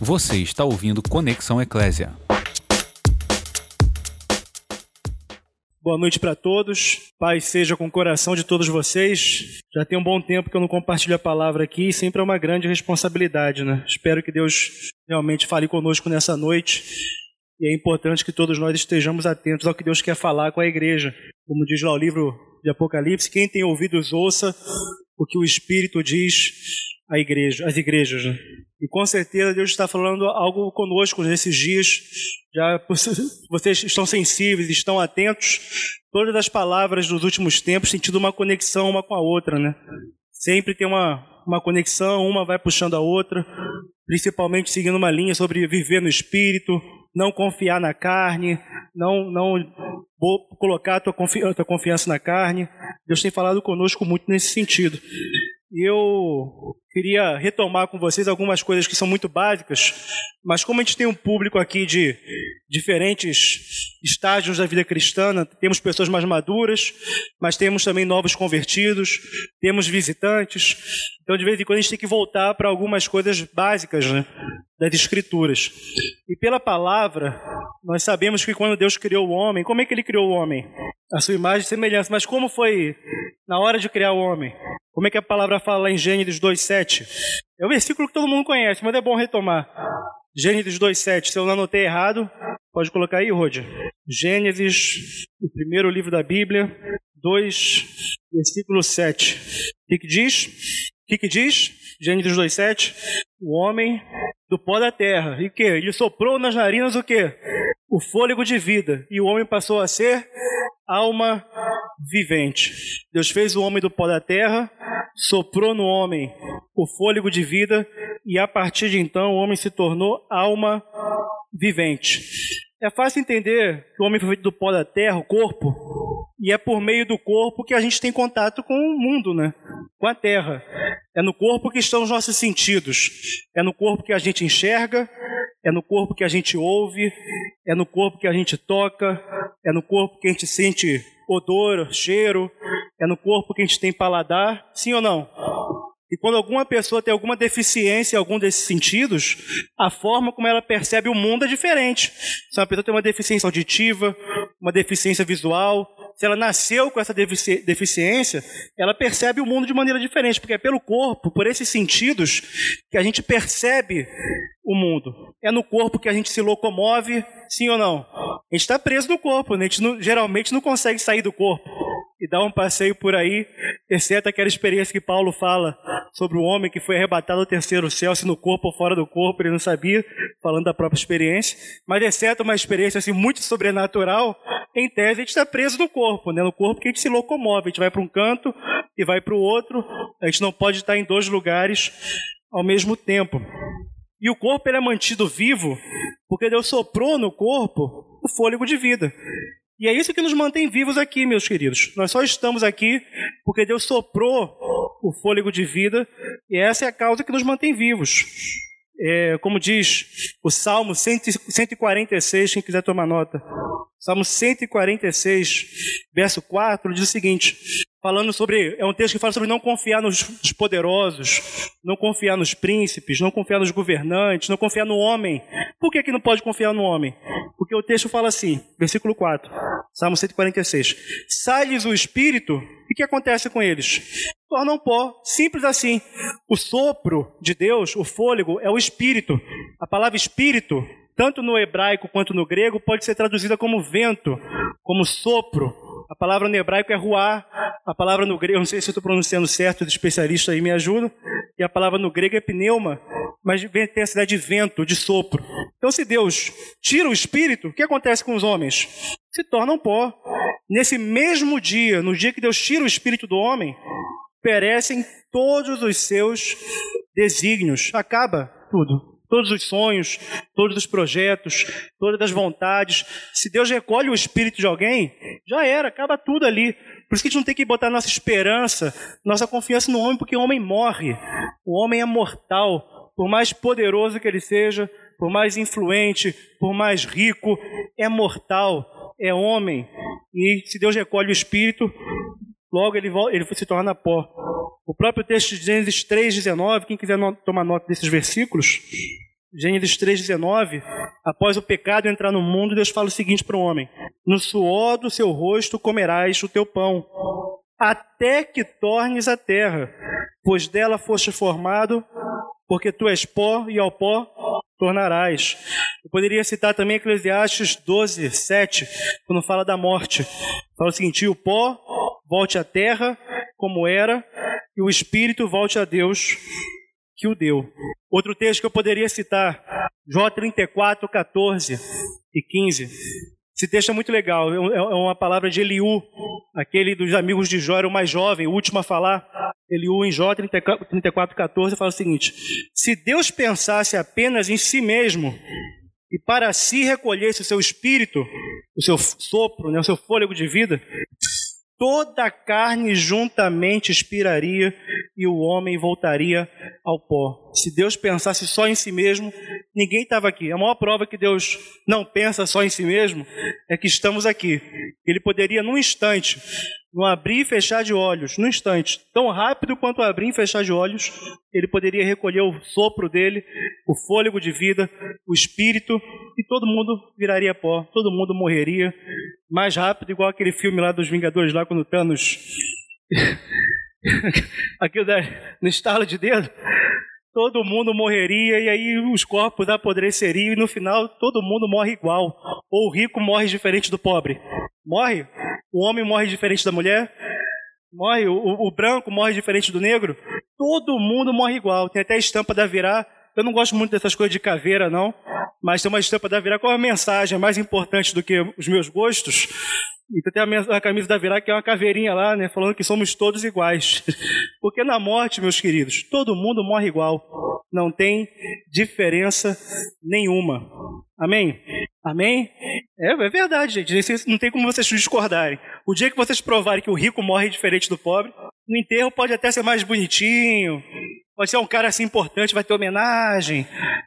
Você está ouvindo Conexão Eclésia. Boa noite para todos. Paz seja com o coração de todos vocês. Já tem um bom tempo que eu não compartilho a palavra aqui e sempre é uma grande responsabilidade, né? Espero que Deus realmente fale conosco nessa noite. E é importante que todos nós estejamos atentos ao que Deus quer falar com a igreja. Como diz lá o livro de Apocalipse, quem tem ouvidos ouça o que o Espírito diz à igreja, às igrejas. Né? E com certeza Deus está falando algo conosco nesses dias. Já vocês estão sensíveis, estão atentos. Todas as palavras dos últimos tempos têm tido uma conexão uma com a outra, né? Sempre tem uma, uma conexão, uma vai puxando a outra, principalmente seguindo uma linha sobre viver no espírito, não confiar na carne, não, não colocar a tua, confi tua confiança na carne. Deus tem falado conosco muito nesse sentido. Eu queria retomar com vocês algumas coisas que são muito básicas, mas como a gente tem um público aqui de diferentes estágios da vida cristã, temos pessoas mais maduras, mas temos também novos convertidos, temos visitantes, então de vez em quando a gente tem que voltar para algumas coisas básicas né, das Escrituras. E pela palavra, nós sabemos que quando Deus criou o homem, como é que ele criou o homem? A sua imagem e semelhança, mas como foi na hora de criar o homem? Como é que a palavra fala em Gênesis 2,7? É um versículo que todo mundo conhece, mas é bom retomar. Gênesis 2,7. Se eu não anotei errado, pode colocar aí, Rod. Gênesis, o primeiro livro da Bíblia, 2, versículo 7. O que, que diz? O que, que diz? Gênesis 2,7. O homem do pó da terra. E que? Ele soprou nas narinas o que? O fôlego de vida. E o homem passou a ser alma vivente. Deus fez o homem do pó da terra, soprou no homem o fôlego de vida e a partir de então o homem se tornou alma vivente. É fácil entender que o homem foi feito do pó da terra, o corpo, e é por meio do corpo que a gente tem contato com o mundo, né? Com a terra. É no corpo que estão os nossos sentidos. É no corpo que a gente enxerga, é no corpo que a gente ouve, é no corpo que a gente toca, é no corpo que a gente sente odor, cheiro, é no corpo que a gente tem paladar, sim ou não? E quando alguma pessoa tem alguma deficiência em algum desses sentidos, a forma como ela percebe o mundo é diferente. Se uma pessoa tem uma deficiência auditiva, uma deficiência visual, se ela nasceu com essa defici deficiência, ela percebe o mundo de maneira diferente, porque é pelo corpo, por esses sentidos, que a gente percebe o mundo. É no corpo que a gente se locomove, sim ou não? A gente está preso no corpo, né? a gente não, geralmente não consegue sair do corpo e dar um passeio por aí, exceto aquela experiência que Paulo fala sobre o homem que foi arrebatado ao terceiro céu, se no corpo ou fora do corpo, ele não sabia, falando da própria experiência. Mas exceto uma experiência assim muito sobrenatural, em tese a gente está preso no corpo, né? no corpo que a gente se locomove, a gente vai para um canto e vai para o outro, a gente não pode estar em dois lugares ao mesmo tempo. E o corpo ele é mantido vivo porque Deus soprou no corpo o fôlego de vida. E é isso que nos mantém vivos aqui, meus queridos. Nós só estamos aqui porque Deus soprou o fôlego de vida e essa é a causa que nos mantém vivos. É, como diz o Salmo 146, quem quiser tomar nota. Salmo 146, verso 4, diz o seguinte: falando sobre. É um texto que fala sobre não confiar nos, poderosos, não confiar nos príncipes, não confiar nos governantes, não confiar no homem. Por que, que não pode confiar no homem? Porque o texto fala assim, versículo 4, Salmo 146. Sai-lhes o espírito, e o que acontece com eles? Tornam pó, simples assim. O sopro de Deus, o fôlego, é o espírito. A palavra espírito, tanto no hebraico quanto no grego, pode ser traduzida como vento, como sopro. A palavra no hebraico é ruar, a palavra no grego, não sei se estou pronunciando certo, os especialistas aí me ajudam, e a palavra no grego é pneuma, mas tem a cidade de vento, de sopro. Então, se Deus tira o espírito, o que acontece com os homens? Se tornam pó. Nesse mesmo dia, no dia que Deus tira o espírito do homem, perecem todos os seus desígnios. Acaba tudo todos os sonhos, todos os projetos, todas as vontades. Se Deus recolhe o espírito de alguém, já era, acaba tudo ali. Por isso que a gente não tem que botar nossa esperança, nossa confiança no homem, porque o homem morre. O homem é mortal. Por mais poderoso que ele seja, por mais influente, por mais rico, é mortal, é homem. E se Deus recolhe o espírito, logo ele, ele se torna pó. O próprio texto de Gênesis 3,19, quem quiser tomar nota desses versículos, Gênesis 3,19, após o pecado entrar no mundo, Deus fala o seguinte para o homem: No suor do seu rosto comerás o teu pão, até que tornes a terra, pois dela foste formado, porque tu és pó e ao pó tornarás. Eu poderia citar também Eclesiastes 12, 7, quando fala da morte. Fala o seguinte: o pó volte à terra como era, e o espírito volte a Deus que o deu. Outro texto que eu poderia citar, Jó 34, 14 e 15. Esse texto é muito legal, é, é uma palavra de Eliú, aquele dos amigos de Jó, era o mais jovem, o último a falar. Eliú em Jó 34, 14 fala o seguinte: Se Deus pensasse apenas em si mesmo e para si recolhesse o seu espírito, o seu sopro, né, o seu fôlego de vida, toda a carne juntamente expiraria e o homem voltaria ao pó. Se Deus pensasse só em si mesmo, ninguém estava aqui. A maior prova que Deus não pensa só em si mesmo é que estamos aqui. Ele poderia, num instante, no abrir e fechar de olhos, num instante, tão rápido quanto abrir e fechar de olhos, ele poderia recolher o sopro dele, o fôlego de vida, o espírito, e todo mundo viraria pó, todo mundo morreria mais rápido, igual aquele filme lá dos Vingadores, lá quando o Thanos. Aquilo da... no estalo de dedo, todo mundo morreria e aí os corpos apodreceriam e no final todo mundo morre igual. Ou o rico morre diferente do pobre. Morre? O homem morre diferente da mulher? Morre? O, o, branco morre diferente do negro? Todo mundo morre igual. Tem até a estampa da Virá. Eu não gosto muito dessas coisas de caveira, não. Mas tem uma estampa da Virá. Qual é a mensagem mais importante do que os meus gostos? Então tem a, camisa da Virá que é uma caveirinha lá, né? Falando que somos todos iguais. Porque na morte, meus queridos, todo mundo morre igual. Não tem diferença nenhuma. Amém? Amém? É, é verdade, gente. Não tem como vocês discordarem. O dia que vocês provarem que o rico morre diferente do pobre, no enterro pode até ser mais bonitinho, pode ser um cara assim importante, vai ter homenagem,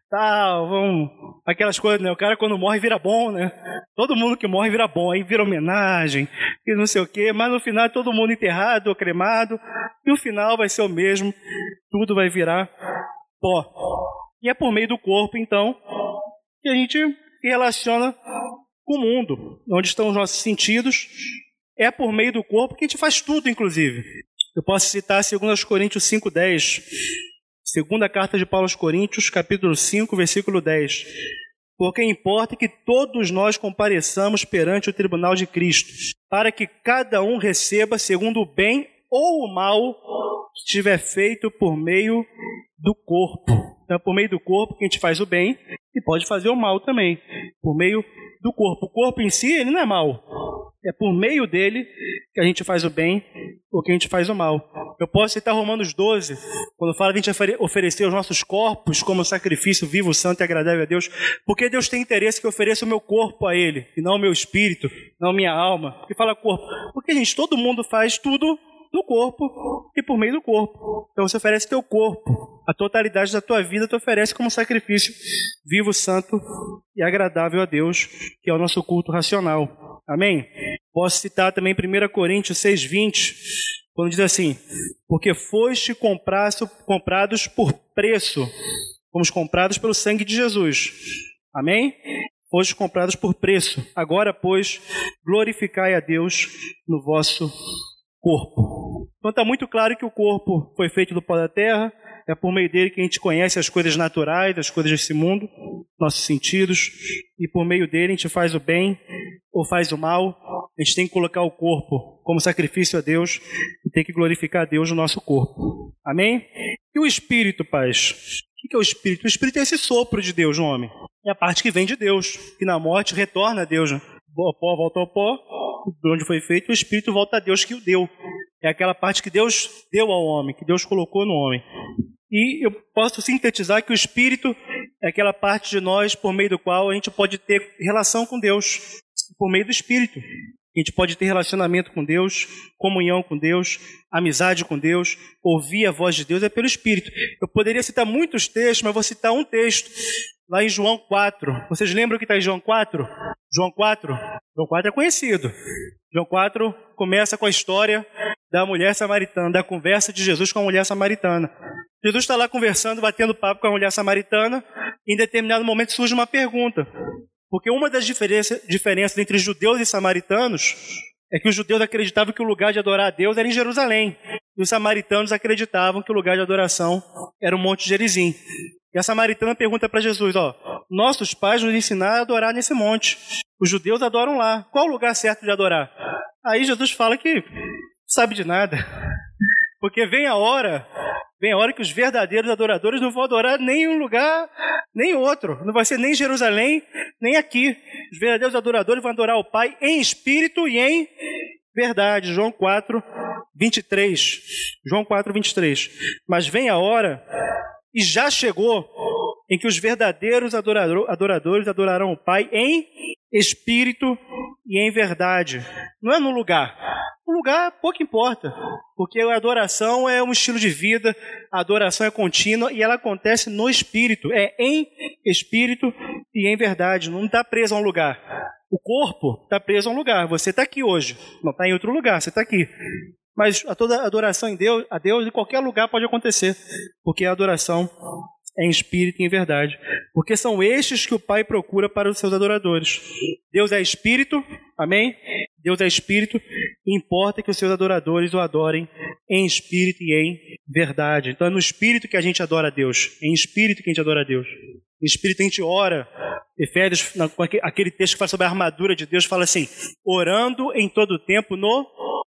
tal, vão, aquelas coisas, né? O cara quando morre vira bom, né? Todo mundo que morre vira bom, aí vira homenagem, e não sei o quê, mas no final é todo mundo enterrado ou cremado, e o final vai ser o mesmo, tudo vai virar pó. E é por meio do corpo, então, que a gente se relaciona com o mundo, onde estão os nossos sentidos. É por meio do corpo que a gente faz tudo, inclusive. Eu posso citar 2 Coríntios 5,10. Segunda carta de Paulo aos Coríntios, capítulo 5, versículo 10. Porque importa que todos nós compareçamos perante o tribunal de Cristo, para que cada um receba segundo o bem ou o mal que tiver feito por meio do corpo. Então, é por meio do corpo que a gente faz o bem e pode fazer o mal também, por meio do corpo. O corpo em si, ele não é mal. É por meio dele que a gente faz o bem ou que a gente faz o mal. Eu posso citar Romanos 12, quando fala que a gente oferecer os nossos corpos como sacrifício vivo, santo e agradável a Deus, porque Deus tem interesse que eu ofereça o meu corpo a Ele, e não o meu espírito, não a minha alma. Porque fala corpo. Porque, gente, todo mundo faz tudo no corpo e por meio do corpo. Então você oferece teu corpo, a totalidade da tua vida tu oferece como sacrifício vivo, santo e agradável a Deus, que é o nosso culto racional. Amém? Posso citar também 1 Coríntios 6,20, quando diz assim: Porque foste comprados por preço, fomos comprados pelo sangue de Jesus. Amém? Foste comprados por preço. Agora, pois, glorificai a Deus no vosso corpo. Então está muito claro que o corpo foi feito do pó da terra, é por meio dele que a gente conhece as coisas naturais, as coisas desse mundo, nossos sentidos, e por meio dele a gente faz o bem ou faz o mal. A gente tem que colocar o corpo como sacrifício a Deus e tem que glorificar a Deus no nosso corpo. Amém? E o espírito, paz? O que é o espírito? O espírito é esse sopro de Deus no homem. É a parte que vem de Deus, que na morte retorna a Deus. Né? O pó volta ao pó, de onde foi feito, o Espírito volta a Deus que o deu. É aquela parte que Deus deu ao homem, que Deus colocou no homem. E eu posso sintetizar que o Espírito é aquela parte de nós por meio do qual a gente pode ter relação com Deus, por meio do Espírito. A gente pode ter relacionamento com Deus, comunhão com Deus, amizade com Deus, ouvir a voz de Deus é pelo Espírito. Eu poderia citar muitos textos, mas vou citar um texto lá em João 4. Vocês lembram que está em João 4? João 4? João 4 é conhecido. João 4 começa com a história da mulher samaritana, da conversa de Jesus com a mulher samaritana. Jesus está lá conversando, batendo papo com a mulher samaritana, e em determinado momento surge uma pergunta. Porque uma das diferença, diferenças entre judeus e samaritanos é que os judeus acreditavam que o lugar de adorar a Deus era em Jerusalém. E os samaritanos acreditavam que o lugar de adoração era o Monte Gerizim. E a samaritana pergunta para Jesus: ó, nossos pais nos ensinaram a adorar nesse monte. Os judeus adoram lá. Qual o lugar certo de adorar? Aí Jesus fala que sabe de nada. Porque vem a hora, vem a hora que os verdadeiros adoradores não vão adorar nem um lugar, nem outro. Não vai ser nem Jerusalém, nem aqui. Os verdadeiros adoradores vão adorar o Pai em espírito e em verdade. João 4, 23. João 4, 23. Mas vem a hora, e já chegou, em que os verdadeiros adoradores adorarão o Pai em espírito e em verdade. Não é no lugar. O lugar pouco importa, porque a adoração é um estilo de vida, a adoração é contínua e ela acontece no espírito, é em espírito e em verdade, não está preso a um lugar. O corpo está preso a um lugar, você está aqui hoje, não está em outro lugar, você está aqui. Mas a toda adoração em Deus, a Deus em qualquer lugar pode acontecer, porque a adoração é em espírito e em verdade. Porque são estes que o Pai procura para os seus adoradores. Deus é espírito, amém? Deus é espírito, importa que os seus adoradores o adorem em espírito e em verdade. Então é no espírito que a gente adora a Deus, é em espírito que a gente adora a Deus. Em espírito a gente ora. Efésios, aquele texto que fala sobre a armadura de Deus, fala assim: orando em todo o tempo no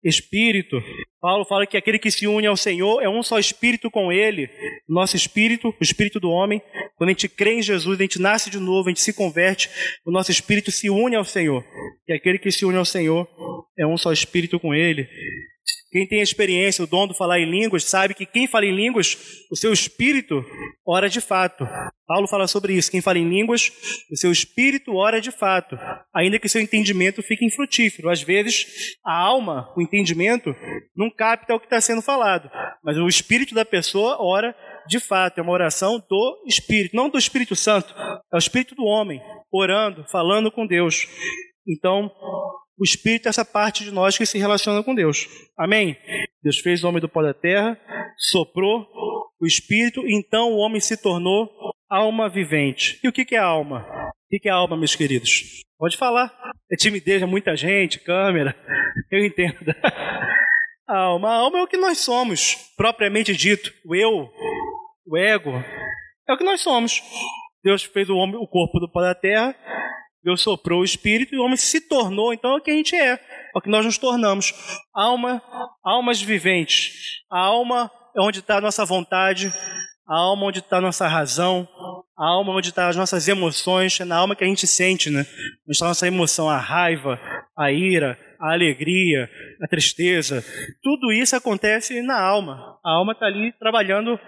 espírito. Paulo fala que aquele que se une ao Senhor é um só espírito com ele. Nosso espírito, o espírito do homem, quando a gente crê em Jesus, a gente nasce de novo, a gente se converte, o nosso espírito se une ao Senhor. E aquele que se une ao Senhor é um só espírito com ele. Quem tem a experiência, o dom de falar em línguas, sabe que quem fala em línguas, o seu espírito ora de fato. Paulo fala sobre isso. Quem fala em línguas, o seu espírito ora de fato, ainda que seu entendimento fique infrutífero. Às vezes, a alma, o entendimento, não capta o que está sendo falado, mas o espírito da pessoa ora de fato. É uma oração do espírito, não do Espírito Santo, é o espírito do homem, orando, falando com Deus. Então, o Espírito é essa parte de nós que se relaciona com Deus. Amém? Deus fez o homem do pó da terra, soprou o Espírito, então o homem se tornou alma vivente. E o que é alma? O que é alma, meus queridos? Pode falar. É timidez, é muita gente, câmera. Eu entendo. A alma, a alma é o que nós somos, propriamente dito. O eu, o ego, é o que nós somos. Deus fez o homem, o corpo do pó da terra, Deus soprou o espírito e o homem se tornou, então, é o que a gente é, é o que nós nos tornamos. Alma, almas viventes. A alma é onde está a nossa vontade, a alma onde está a nossa razão, a alma onde estão tá as nossas emoções, é na alma que a gente sente, né? Onde está a nossa emoção, a raiva, a ira, a alegria, a tristeza. Tudo isso acontece na alma. A alma está ali trabalhando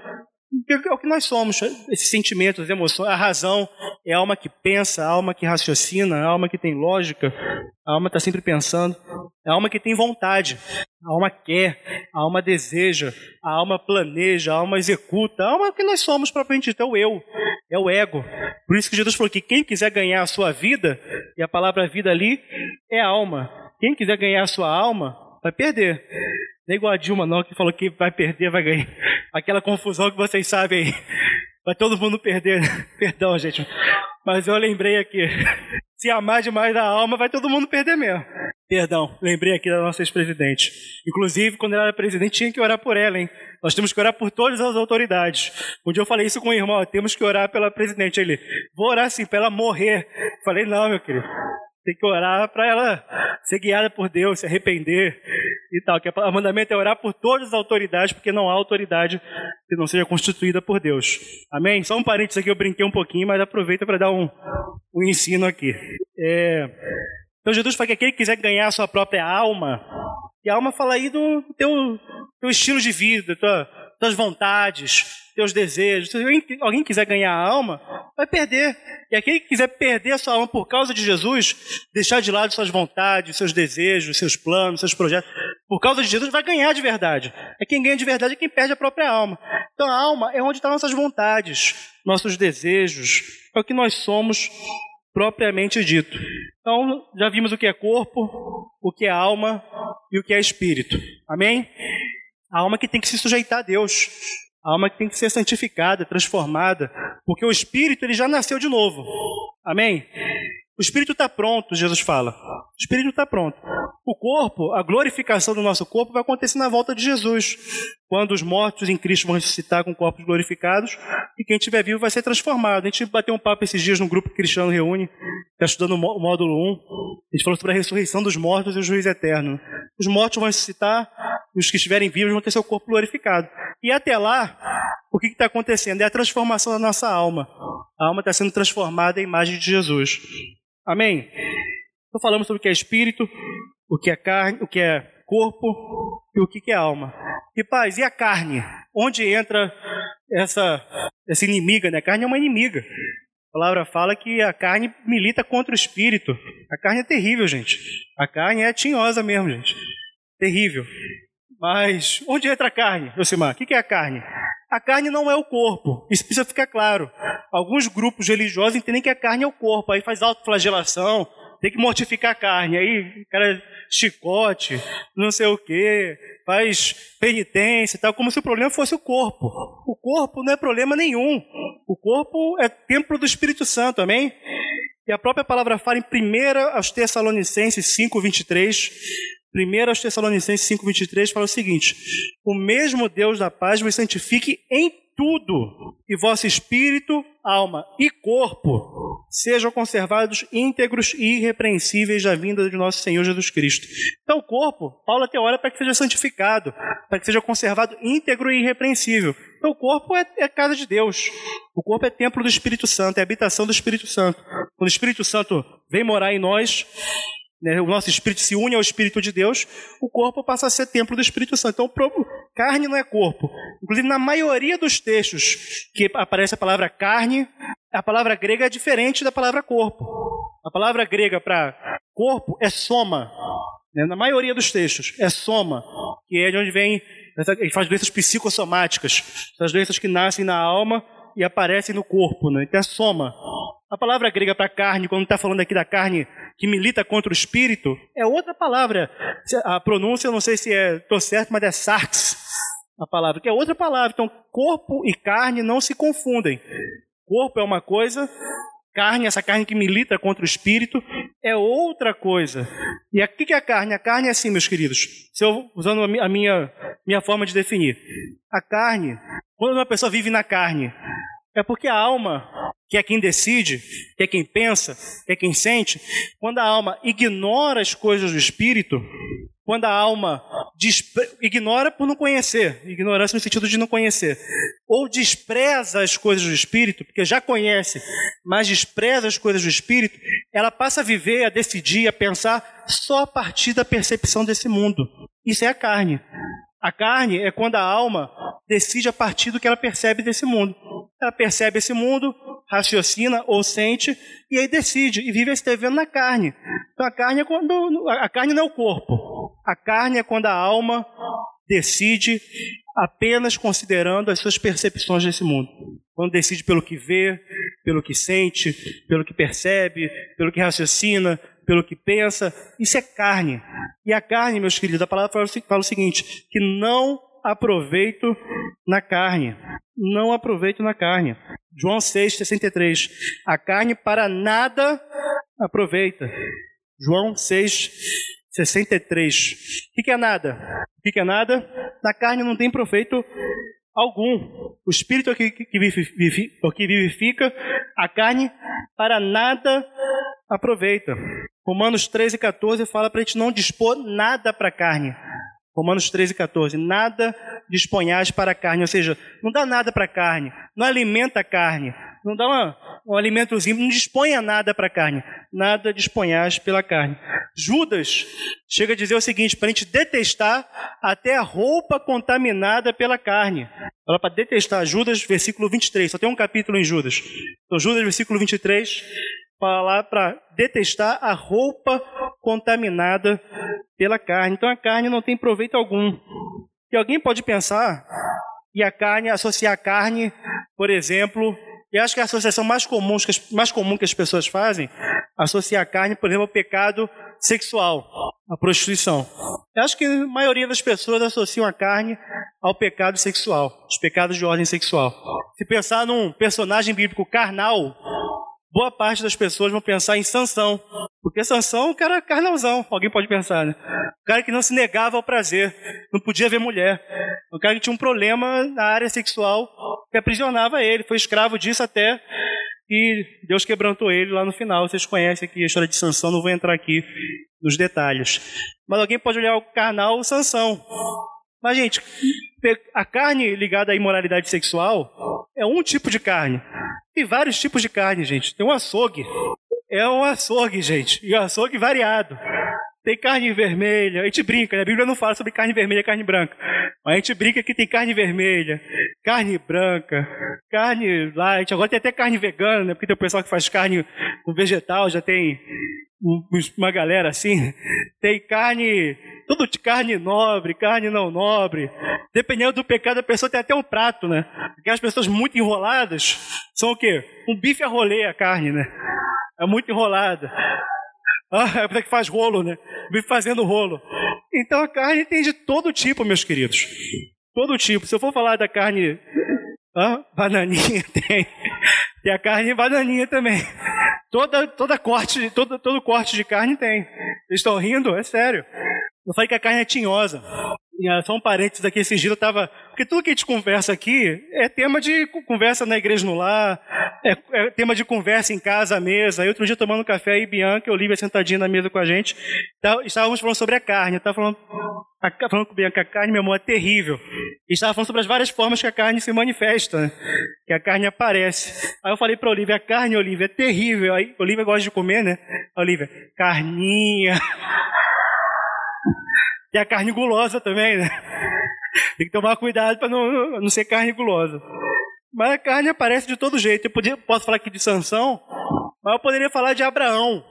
é o que nós somos, esses sentimentos, emoções, a razão é a alma que pensa, a alma que raciocina, a alma que tem lógica, a alma está sempre pensando, é a alma que tem vontade, a alma quer, a alma deseja, a alma planeja, a alma executa, a alma que nós somos propriamente dito, é o eu, é o ego. Por isso que Jesus falou que quem quiser ganhar a sua vida, e a palavra vida ali é alma, quem quiser ganhar a sua alma, vai perder. Não é igual a Dilma, não, que falou que vai perder, vai ganhar. Aquela confusão que vocês sabem aí. Vai todo mundo perder. Perdão, gente. Mas eu lembrei aqui. Se amar demais a alma, vai todo mundo perder mesmo. Perdão, lembrei aqui da nossa ex-presidente. Inclusive, quando ela era presidente, tinha que orar por ela, hein? Nós temos que orar por todas as autoridades. Um dia eu falei isso com o irmão, temos que orar pela presidente. Ele, vou orar sim, para ela morrer. Falei, não, meu querido. Tem que orar para ela ser guiada por Deus, se arrepender e tal. Que o mandamento é orar por todas as autoridades, porque não há autoridade que não seja constituída por Deus. Amém? Só um parênteses aqui, eu brinquei um pouquinho, mas aproveita para dar um, um ensino aqui. É... Então Jesus fala que aquele que quiser ganhar a sua própria alma, e a alma fala aí do teu, teu estilo de vida, tua, tuas vontades, teus desejos. Se alguém, alguém quiser ganhar a alma, vai perder. E aquele que quiser perder a sua alma por causa de Jesus, deixar de lado suas vontades, seus desejos, seus planos, seus projetos, por causa de Jesus, vai ganhar de verdade. É quem ganha de verdade é quem perde a própria alma. Então a alma é onde estão nossas vontades, nossos desejos, é o que nós somos propriamente dito. Então, já vimos o que é corpo, o que é alma e o que é espírito. Amém? A alma que tem que se sujeitar a Deus. A alma que tem que ser santificada, transformada, porque o espírito ele já nasceu de novo. Amém? O espírito está pronto, Jesus fala. O espírito está pronto. O corpo, a glorificação do nosso corpo vai acontecer na volta de Jesus, quando os mortos em Cristo vão ressuscitar com corpos glorificados e quem estiver vivo vai ser transformado. A gente bateu um papo esses dias no grupo que Cristiano reúne, está estudando o módulo 1. A gente falou sobre a ressurreição dos mortos e o juízo eterno. Os mortos vão ressuscitar os que estiverem vivos vão ter seu corpo glorificado. E até lá, o que está acontecendo? É a transformação da nossa alma. A alma está sendo transformada em imagem de Jesus. Amém? Então falamos sobre o que é espírito, o que é carne, o que é corpo e o que é alma. E paz, e a carne? Onde entra essa, essa inimiga? Né? A carne é uma inimiga. A palavra fala que a carne milita contra o espírito. A carne é terrível, gente. A carne é tinhosa mesmo, gente. Terrível. Mas onde entra a carne, Josimar? O que é a carne? A carne não é o corpo. Isso precisa ficar claro. Alguns grupos religiosos entendem que a carne é o corpo, aí faz autoflagelação, tem que mortificar a carne, aí cara chicote, não sei o que, faz penitência e tal, como se o problema fosse o corpo. O corpo não é problema nenhum. O corpo é templo do Espírito Santo, amém? E a própria palavra fala em 1 aos Tessalonicenses 5, 23, 1 aos Tessalonicenses 5,23 fala o seguinte: O mesmo Deus da paz vos santifique em tudo, e vosso espírito, alma e corpo sejam conservados íntegros e irrepreensíveis da vinda de nosso Senhor Jesus Cristo. Então, o corpo, Paulo até ora para que seja santificado, para que seja conservado íntegro e irrepreensível. Então, o corpo é, é casa de Deus. O corpo é templo do Espírito Santo, é habitação do Espírito Santo. Quando o Espírito Santo vem morar em nós, né, o nosso espírito se une ao Espírito de Deus, o corpo passa a ser templo do Espírito Santo. Então, carne não é corpo. Inclusive, na maioria dos textos que aparece a palavra carne, a palavra grega é diferente da palavra corpo. A palavra grega para corpo é soma. Né, na maioria dos textos, é soma, que é de onde vem as doenças psicossomáticas, essas doenças que nascem na alma e aparecem no corpo. Né? Então, é soma. A palavra grega para carne, quando está falando aqui da carne que milita contra o espírito, é outra palavra. A pronúncia, eu não sei se estou é, certo, mas é sarx, a palavra, que é outra palavra. Então, corpo e carne não se confundem. Corpo é uma coisa, carne, essa carne que milita contra o espírito, é outra coisa. E o que é a carne? A carne é assim, meus queridos. Se eu, usando a minha, minha forma de definir. A carne, quando uma pessoa vive na carne, é porque a alma que é quem decide, que é quem pensa, que é quem sente, quando a alma ignora as coisas do espírito, quando a alma ignora por não conhecer, ignorância no sentido de não conhecer, ou despreza as coisas do espírito, porque já conhece, mas despreza as coisas do espírito, ela passa a viver, a decidir, a pensar só a partir da percepção desse mundo. Isso é a carne. A carne é quando a alma decide a partir do que ela percebe desse mundo. Ela percebe esse mundo, raciocina ou sente e aí decide e vive se devendo na carne. Então a carne é quando a carne não é o corpo. A carne é quando a alma decide apenas considerando as suas percepções desse mundo. Quando decide pelo que vê, pelo que sente, pelo que percebe, pelo que raciocina, pelo que pensa, isso é carne. E a carne, meus queridos, a palavra fala o seguinte: que não aproveito na carne. Não aproveito na carne. João 6,63. A carne para nada aproveita. João 6,63. O que é nada? O que é nada? Na carne não tem proveito algum. O espírito é que, que, vivifica, a carne para nada aproveita. Romanos 13 e 14 fala para a gente não dispor nada para a carne. Romanos 13, 14. Nada disponhais para a carne, ou seja, não dá nada para a carne, não alimenta a carne, não dá uma, um alimentozinho, não disponha nada para a carne, nada disponhais pela carne. Judas chega a dizer o seguinte: para a gente detestar até a roupa contaminada pela carne. Fala para detestar, Judas, versículo 23, só tem um capítulo em Judas. Então, Judas, versículo 23, falar para detestar a roupa contaminada pela carne. Então a carne não tem proveito algum. E alguém pode pensar e a carne, associar a carne, por exemplo, e acho que a associação mais comum, mais comum que as pessoas fazem, associar a carne, por exemplo, ao pecado sexual, a prostituição. Eu acho que a maioria das pessoas associam a carne ao pecado sexual, os pecados de ordem sexual. Se pensar num personagem bíblico carnal, boa parte das pessoas vão pensar em Sansão. Porque Sansão é um cara carnalzão, alguém pode pensar, né? Um cara que não se negava ao prazer, não podia ver mulher. Um cara que tinha um problema na área sexual que aprisionava ele, foi escravo disso até e Deus quebrantou ele lá no final. Vocês conhecem aqui a história de Sansão, não vou entrar aqui nos detalhes. Mas alguém pode olhar o carnal Sansão. Mas, gente, a carne ligada à imoralidade sexual é um tipo de carne. Tem vários tipos de carne, gente. Tem um açougue. É um açougue, gente. E um açougue variado. Tem carne vermelha, a gente brinca, né? a Bíblia não fala sobre carne vermelha e carne branca. Mas a gente brinca que tem carne vermelha, carne branca, carne light, agora tem até carne vegana, né? Porque tem o pessoal que faz carne com vegetal, já tem uma galera assim. Tem carne, tudo de carne nobre, carne não nobre. Dependendo do pecado, a pessoa tem até um prato, né? Porque as pessoas muito enroladas são o quê? Um bife a rolê a carne, né? É muito enrolada. Ah, é que faz rolo, né? Vive fazendo rolo. Então a carne tem de todo tipo, meus queridos. Todo tipo. Se eu for falar da carne. Ah, bananinha tem. Tem a carne bananinha também. Toda, toda corte, todo, todo corte de carne tem. Vocês estão rindo? É sério. Eu falei que a carne é tinhosa. Ah, só um parênteses aqui, esse eu estava. Porque tudo que a gente conversa aqui é tema de conversa na igreja no lar, é, é tema de conversa em casa, à mesa. Aí outro dia tomando café e Bianca Olivia sentadinha na mesa com a gente, tá, estávamos falando sobre a carne. Eu estava falando, falando com Bianca, a carne, meu amor, é terrível. E estava falando sobre as várias formas que a carne se manifesta, né? que a carne aparece. Aí eu falei para Olivia, a carne, Olivia, é terrível. Aí Olivia gosta de comer, né? Olivia, carninha. E a carne gulosa também, né? Tem que tomar cuidado para não, não ser carne gulosa. Mas a carne aparece de todo jeito. Eu podia, posso falar aqui de Sansão, mas eu poderia falar de Abraão,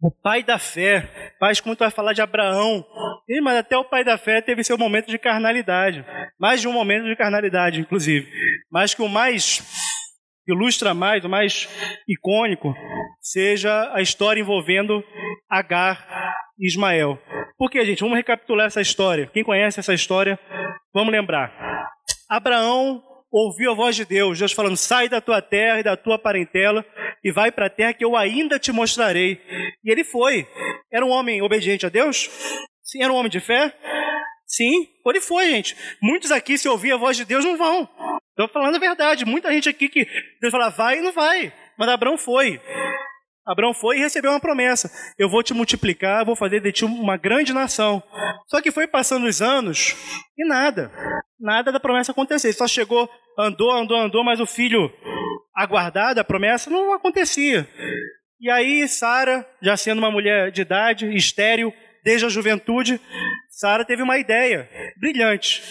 o pai da fé. Pais, como tu vai falar de Abraão? Ih, mas até o pai da fé teve seu momento de carnalidade. Mais de um momento de carnalidade, inclusive. Mas que o mais ilustra mais, o mais icônico, seja a história envolvendo Agar e Ismael. Por que, gente? Vamos recapitular essa história. Quem conhece essa história, vamos lembrar. Abraão ouviu a voz de Deus, Deus falando: sai da tua terra e da tua parentela e vai para a terra que eu ainda te mostrarei. E ele foi. Era um homem obediente a Deus? Sim, era um homem de fé? Sim, ele foi, gente. Muitos aqui, se ouvir a voz de Deus, não vão. Estou falando a verdade. Muita gente aqui que Deus fala, vai e não vai. Mas Abraão foi. Abraão foi e recebeu uma promessa: Eu vou te multiplicar, vou fazer de ti uma grande nação. Só que foi passando os anos e nada, nada da promessa acontecer. Só chegou, andou, andou, andou, mas o filho aguardado, a promessa, não acontecia. E aí, Sara, já sendo uma mulher de idade, estéril, desde a juventude, Sara teve uma ideia brilhante.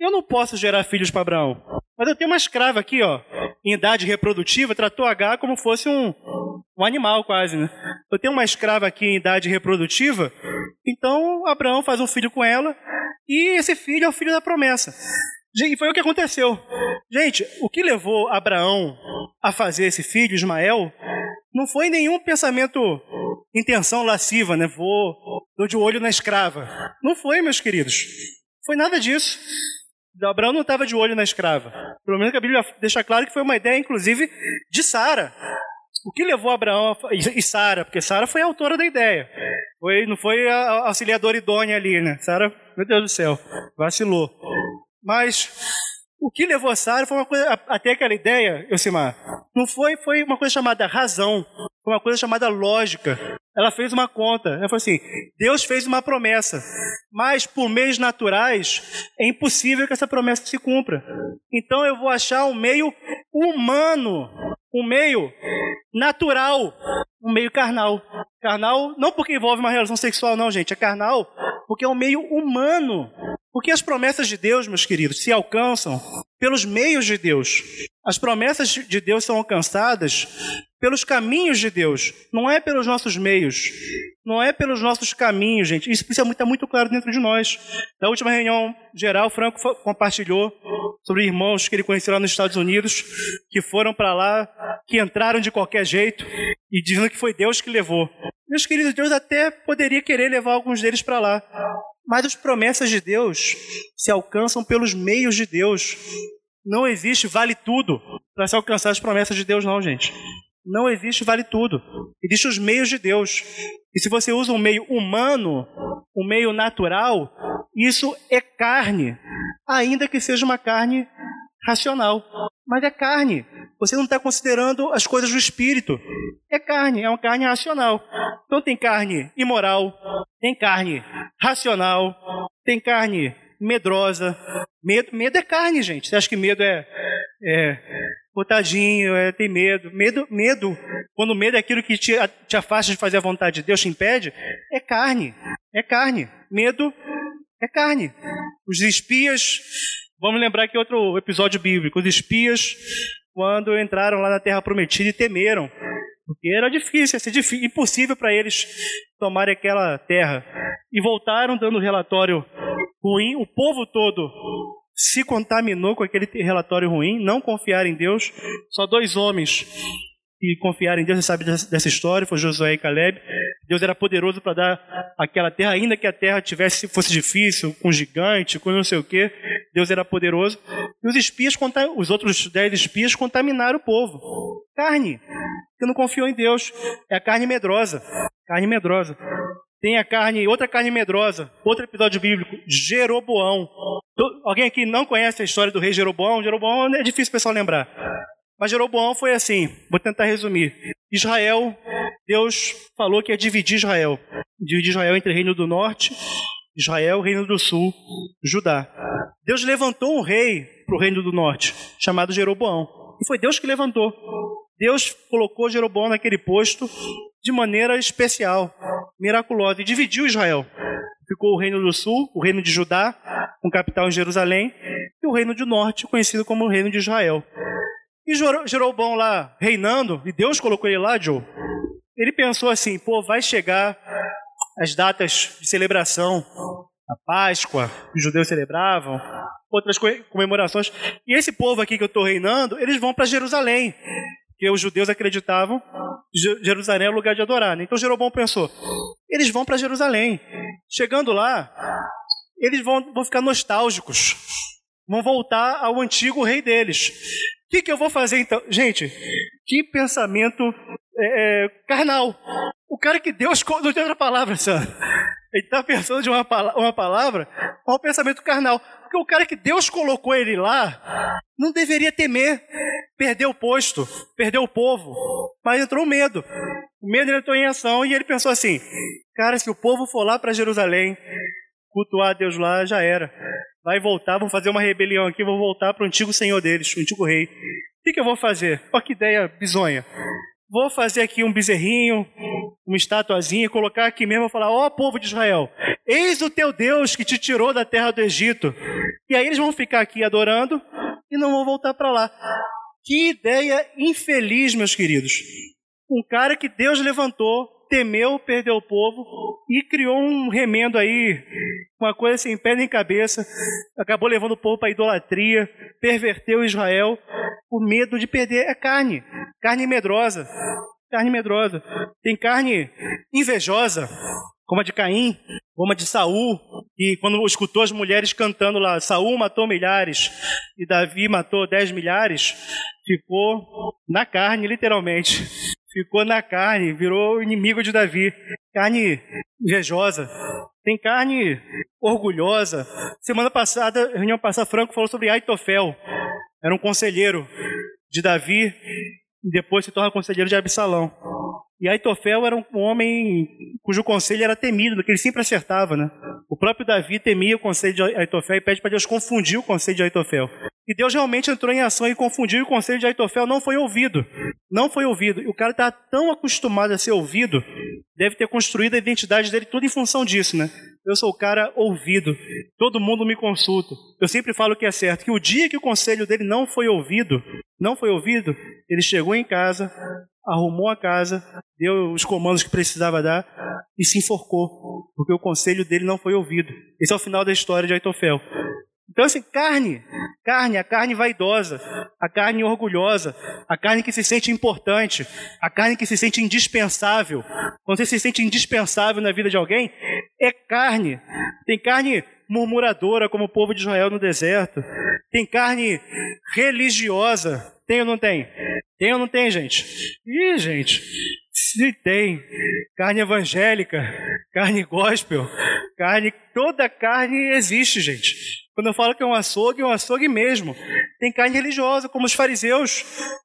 Eu não posso gerar filhos para Abraão, mas eu tenho uma escrava aqui, ó, em idade reprodutiva, tratou H como fosse um, um animal quase, né? Eu tenho uma escrava aqui em idade reprodutiva, então Abraão faz um filho com ela e esse filho é o filho da promessa. E foi o que aconteceu. Gente, o que levou Abraão a fazer esse filho, Ismael, não foi nenhum pensamento, intenção lasciva, né? Vou, dou de olho na escrava. Não foi, meus queridos. Foi nada disso. Abraão não estava de olho na escrava. Pelo menos a Bíblia deixa claro que foi uma ideia, inclusive, de Sara. O que levou Abraão a... e Sara, porque Sara foi a autora da ideia. Foi, não foi a auxiliadora idônea ali, né? Sara, meu Deus do céu, vacilou. Mas o que levou a Sara foi uma coisa, até aquela ideia, Elcimar, não foi, foi uma coisa chamada razão, foi uma coisa chamada lógica. Ela fez uma conta. Ela falou assim: Deus fez uma promessa, mas por meios naturais é impossível que essa promessa se cumpra. Então eu vou achar um meio humano, um meio natural, um meio carnal. Carnal não porque envolve uma relação sexual, não, gente. É carnal porque é um meio humano. Porque as promessas de Deus, meus queridos, se alcançam pelos meios de Deus. As promessas de Deus são alcançadas pelos caminhos de Deus, não é pelos nossos meios, não é pelos nossos caminhos, gente. Isso precisa estar muito claro dentro de nós. Na última reunião geral, Franco compartilhou sobre irmãos que ele conheceu lá nos Estados Unidos, que foram para lá, que entraram de qualquer jeito e dizendo que foi Deus que levou. Meus queridos, Deus até poderia querer levar alguns deles para lá, Mas as promessas de Deus se alcançam pelos meios de Deus. Não existe vale tudo para se alcançar as promessas de Deus, não, gente. Não existe vale tudo. Existem os meios de Deus. E se você usa um meio humano, um meio natural, isso é carne, ainda que seja uma carne racional. Mas é carne. Você não está considerando as coisas do espírito. É carne, é uma carne racional. Então tem carne imoral, tem carne racional, tem carne medrosa. Medo, medo é carne, gente. Você acha que medo é, é botadinho, é, tem medo. Medo, medo, quando medo é aquilo que te, te afasta de fazer a vontade de Deus, te impede, é carne. É carne. Medo é carne. Os espias, vamos lembrar aqui outro episódio bíblico. Os espias, quando entraram lá na terra prometida e temeram, porque era difícil, ia ser difícil, impossível para eles tomarem aquela terra. E voltaram dando relatório ruim, o povo todo se contaminou com aquele relatório ruim, não confiaram em Deus. Só dois homens que confiaram em Deus, você sabe dessa história, foi Josué e Caleb. Deus era poderoso para dar aquela terra, ainda que a terra tivesse fosse difícil, com gigante, com não sei o quê. Deus era poderoso. E os espias, os outros dez espias, contaminaram o povo. Carne, que não confiou em Deus. É a carne medrosa. Carne medrosa. Tem a carne, outra carne medrosa, outro episódio bíblico, Jeroboão. Alguém aqui não conhece a história do rei Jeroboão? Jeroboão é difícil o pessoal lembrar. Mas Jeroboão foi assim, vou tentar resumir. Israel, Deus falou que ia dividir Israel. Dividir Israel entre o reino do norte, Israel, reino do sul, Judá. Deus levantou um rei para o reino do norte, chamado Jeroboão. E foi Deus que levantou. Deus colocou Jeroboão naquele posto de maneira especial, miraculosa, e dividiu Israel. Ficou o reino do sul, o reino de Judá, com capital em Jerusalém, e o reino do norte, conhecido como o reino de Israel. E Jeroboão lá reinando, e Deus colocou ele lá, Joe, ele pensou assim, pô, vai chegar as datas de celebração, a Páscoa, que os judeus celebravam, outras comemorações, e esse povo aqui que eu estou reinando, eles vão para Jerusalém, porque os judeus acreditavam Jerusalém é o lugar de adorar. Né? Então Jeroboão pensou: eles vão para Jerusalém. Chegando lá, eles vão, vão ficar nostálgicos. Vão voltar ao antigo rei deles. O que, que eu vou fazer então? Gente, que pensamento é, é carnal. O cara que Deus. Não tem outra palavra, Sam. Ele está pensando de uma, uma palavra com um pensamento carnal. Porque o cara que Deus colocou ele lá não deveria temer perder o posto, perder o povo. Mas entrou o medo. O medo entrou em ação e ele pensou assim: cara, se o povo for lá para Jerusalém, cultuar Deus lá, já era. Vai voltar, vão fazer uma rebelião aqui, vão voltar para o antigo senhor deles, o antigo rei. O que, que eu vou fazer? Olha que ideia bizonha. Vou fazer aqui um bezerrinho, uma estatuazinha, colocar aqui mesmo e falar: Ó oh, povo de Israel, eis o teu Deus que te tirou da terra do Egito. E aí eles vão ficar aqui adorando e não vão voltar para lá. Que ideia infeliz, meus queridos. Um cara que Deus levantou, temeu perder o povo e criou um remendo aí, uma coisa sem pé nem cabeça, acabou levando o povo para idolatria, perverteu Israel, por medo de perder é carne, carne medrosa, carne medrosa. Tem carne invejosa, como a de Caim, como a de Saul, e quando escutou as mulheres cantando lá, Saul matou milhares e Davi matou dez milhares, ficou na carne, literalmente. Ficou na carne, virou inimigo de Davi. Carne invejosa. Tem carne orgulhosa. Semana passada, reunião passada, Franco falou sobre Aitofel. Era um conselheiro de Davi e depois se torna conselheiro de Absalão. E Aitofel era um homem cujo conselho era temido, que ele sempre acertava, né? O próprio Davi temia o conselho de Aitofel e pede para Deus confundir o conselho de Aitofel. E Deus realmente entrou em ação e confundiu e o conselho de Aitofel não foi ouvido. Não foi ouvido. E o cara está tão acostumado a ser ouvido, deve ter construído a identidade dele tudo em função disso, né? Eu sou o cara ouvido. Todo mundo me consulta. Eu sempre falo que é certo. Que o dia que o conselho dele não foi ouvido, não foi ouvido, ele chegou em casa, arrumou a casa, deu os comandos que precisava dar e se enforcou, porque o conselho dele não foi ouvido. Esse é o final da história de Aitofel. Então, assim, carne, carne, a carne vaidosa, a carne orgulhosa, a carne que se sente importante, a carne que se sente indispensável. Quando você se sente indispensável na vida de alguém, é carne. Tem carne murmuradora, como o povo de Israel no deserto. Tem carne religiosa. Tem ou não tem? Tem ou não tem, gente? Ih, gente, se tem. Carne evangélica, carne gospel, carne. Toda carne existe, gente. Quando eu falo que é um açougue, é um açougue mesmo. Tem carne religiosa, como os fariseus,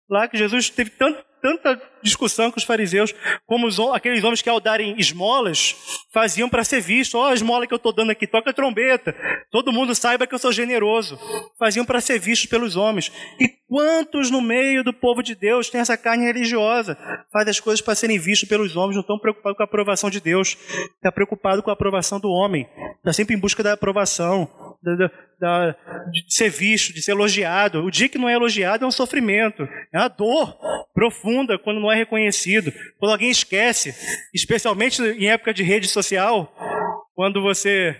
lá que Jesus teve tanto, tanta discussão com os fariseus, como os, aqueles homens que ao darem esmolas faziam para ser visto. Ó, oh, a esmola que eu estou dando aqui, toca a trombeta. Todo mundo saiba que eu sou generoso. Faziam para ser vistos pelos homens. E quantos no meio do povo de Deus tem essa carne religiosa? Faz as coisas para serem vistos pelos homens, não estão preocupados com a aprovação de Deus. Está preocupado com a aprovação do homem. Está sempre em busca da aprovação. Da, da, da, de ser visto, de ser elogiado. O dia que não é elogiado é um sofrimento, é uma dor profunda quando não é reconhecido. Quando alguém esquece, especialmente em época de rede social, quando você